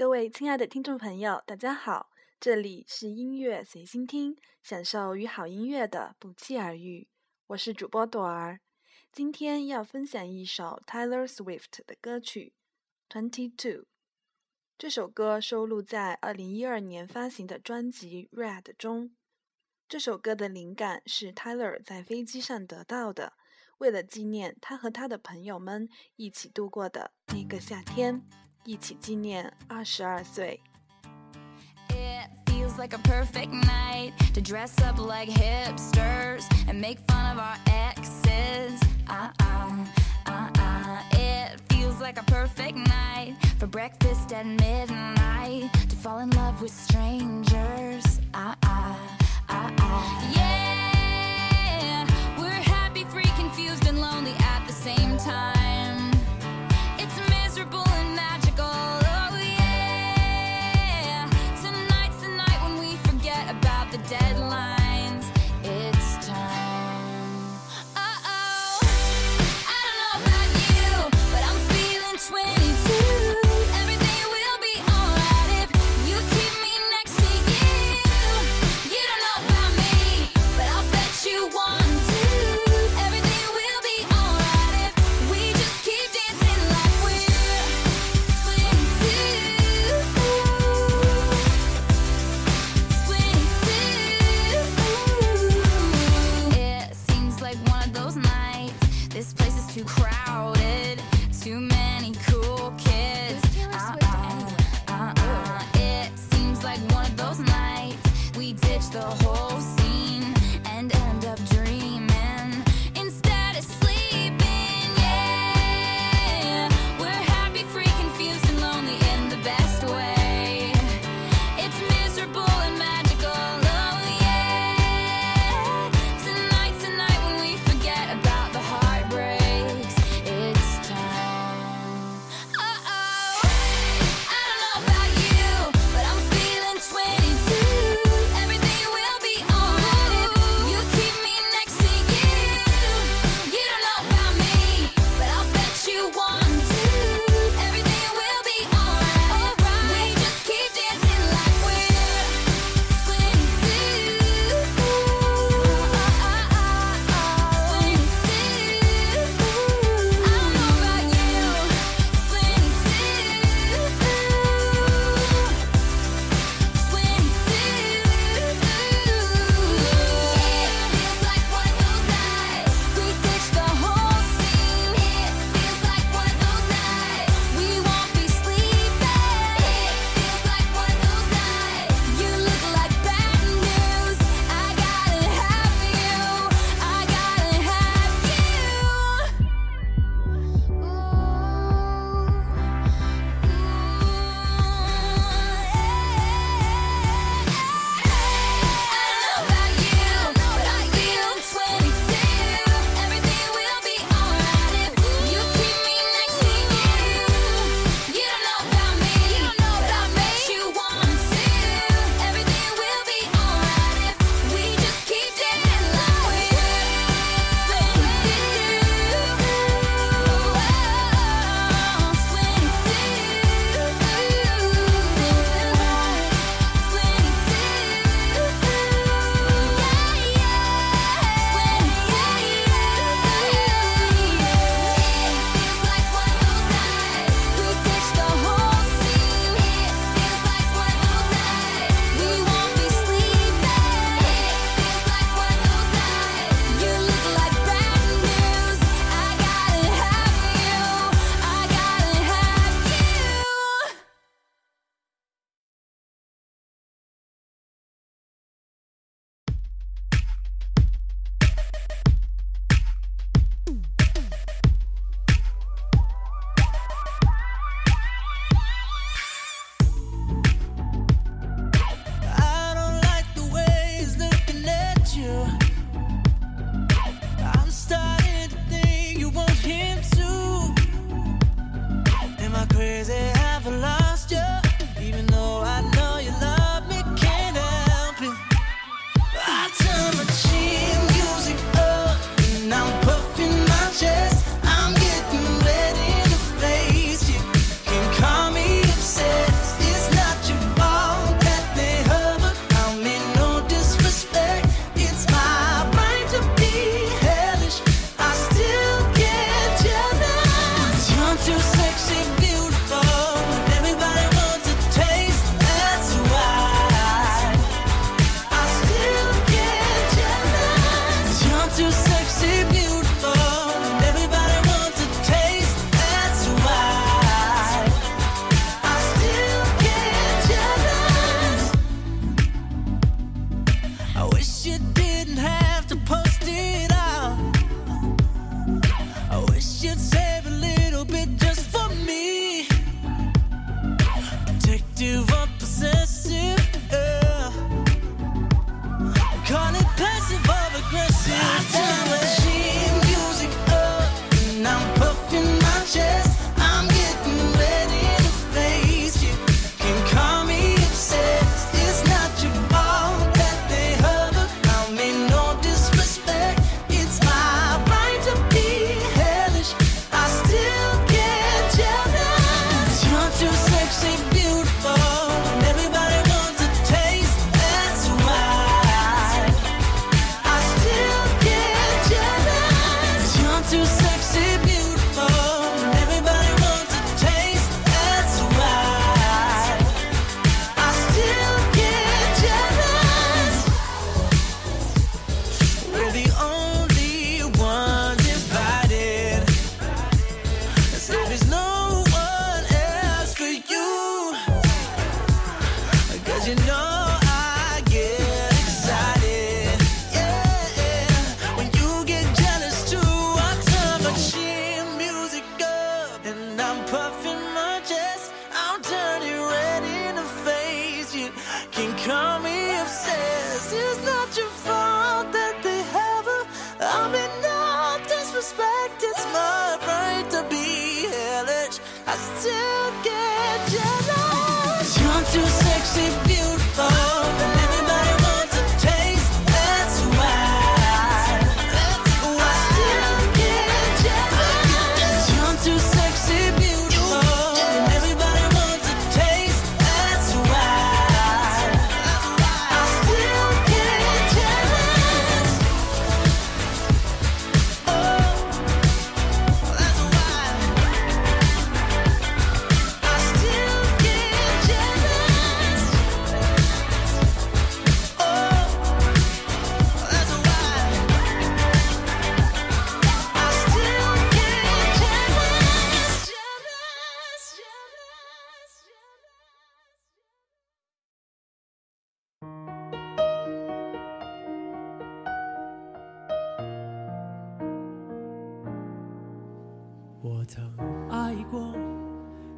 各位亲爱的听众朋友，大家好，这里是音乐随心听，享受与好音乐的不期而遇。我是主播朵儿，今天要分享一首 Taylor Swift 的歌曲《Twenty Two》。这首歌收录在2012年发行的专辑《Red》中。这首歌的灵感是 Taylor 在飞机上得到的，为了纪念他和他的朋友们一起度过的那个夏天。一起纪念二十二岁。It feels like a perfect night to dress up like hipsters and make fun of our exes. Uh uh, uh uh. It feels like a perfect night for breakfast at midnight to fall in love with strangers.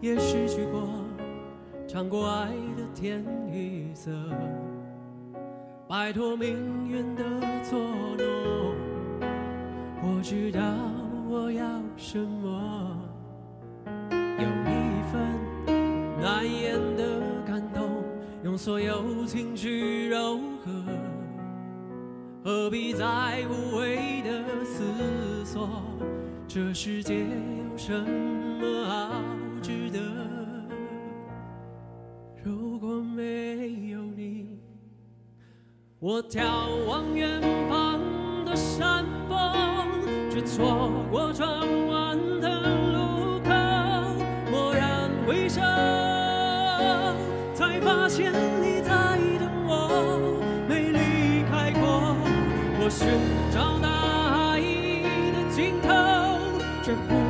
也失去过，尝过爱的甜与涩，摆脱命运的捉弄。我知道我要什么，有一份难言的感动，用所有情绪柔和，何必再无谓的思索。这世界有什么好值得？如果没有你我眺望远方的山峰却错过转弯的路口蓦然回首才发现你在等我没离开过我学 triple.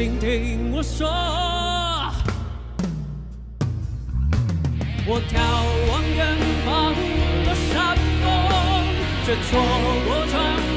请听我说。我眺望远方的山峰，却错过窗。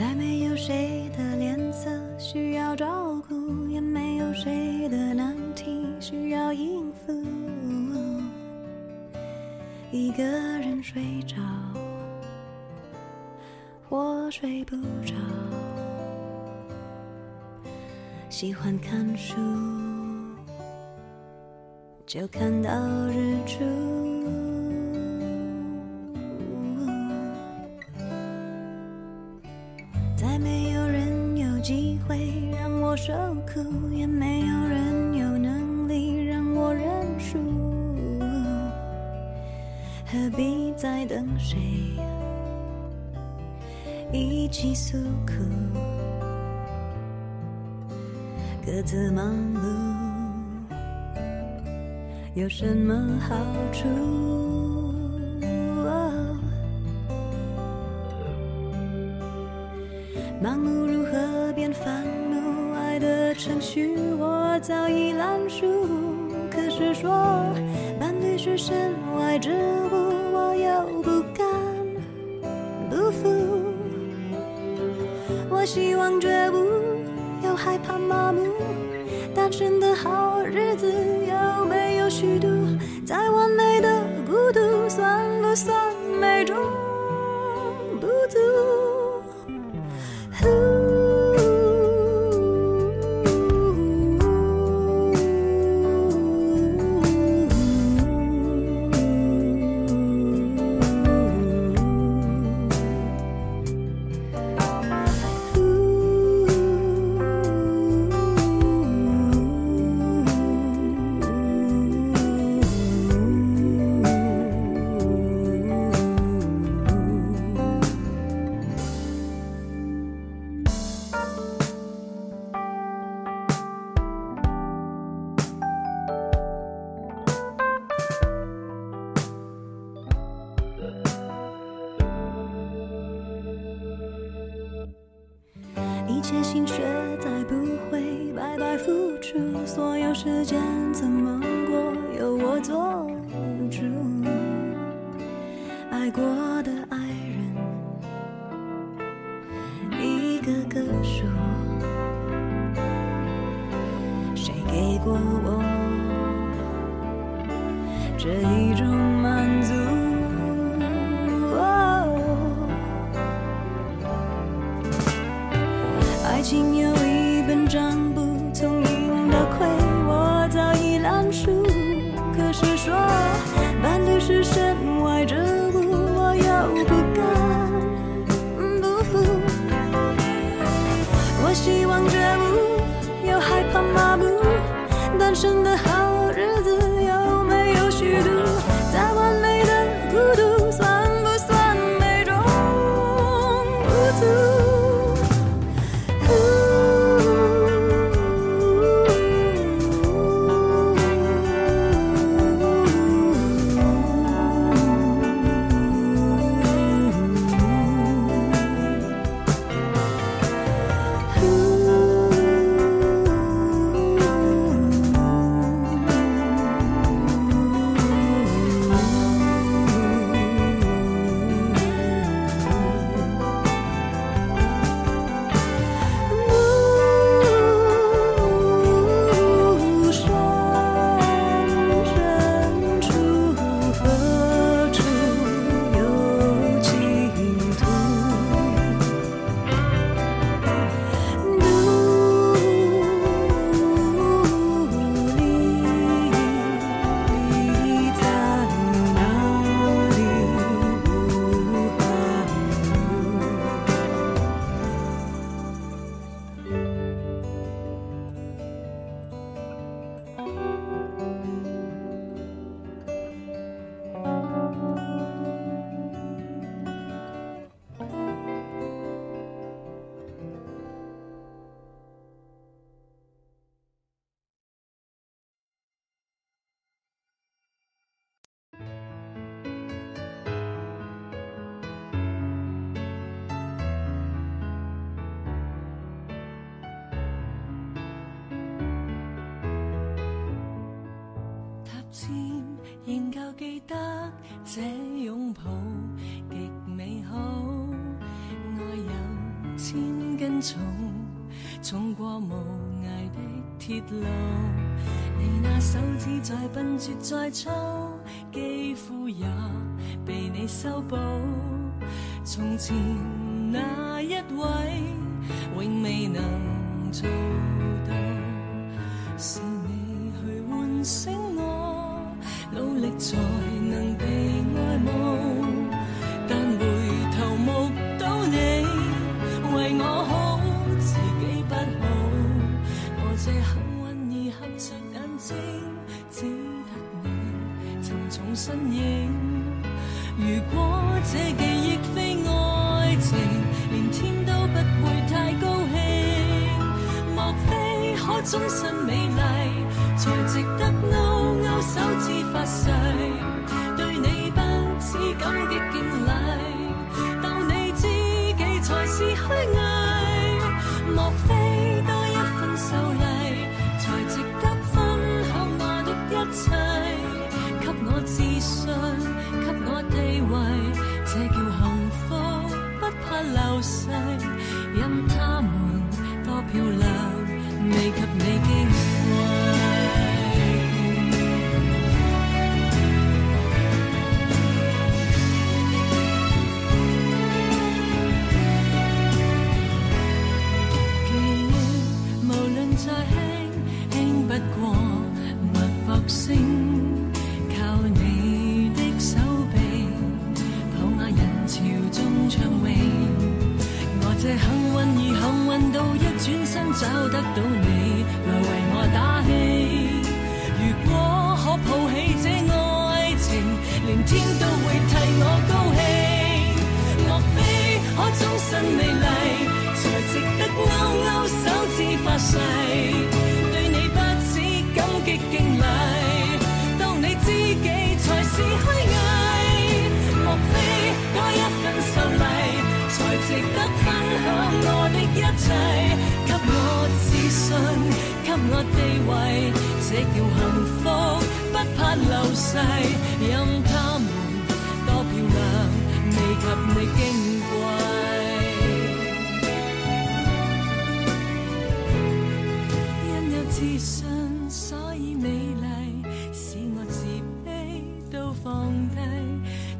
再没有谁的脸色需要照顾，也没有谁的难题需要应付。一个人睡着，或睡不着，喜欢看书，就看到日出。诉苦？各自忙碌有什么好处？忙碌如何变烦怒？爱的程序我早已烂熟。可是说伴侣是身外之物，我希望绝不，又害怕麻木。单纯的好日子有没有虚度？再完美的孤独，算不算美中些心血再不会白白付出，所有时间怎么过由我做主。爱过爱情有一本账这拥抱极美好，爱有千斤重，重过无涯的铁路。你那手指再笨拙再粗，肌肤也被你修补。从前那一位，永未能做幸运而幸运到一转身找得到你，来为我打气。如果可抱起这爱情，连天都会替我高兴。莫非可终身美丽，才值得勾勾手指发誓？对你不止感激敬礼，当你知己才是虚值得分享我的一切？给我自信，给我地位，这叫幸福，不怕流逝。任他们多漂亮，未及你矜贵。因有自信，所以美丽，使我自卑都放低，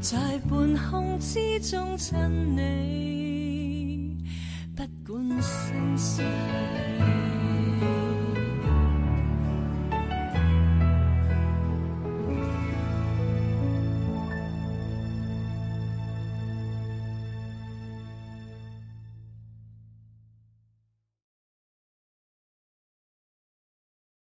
在半空之中亲你，see.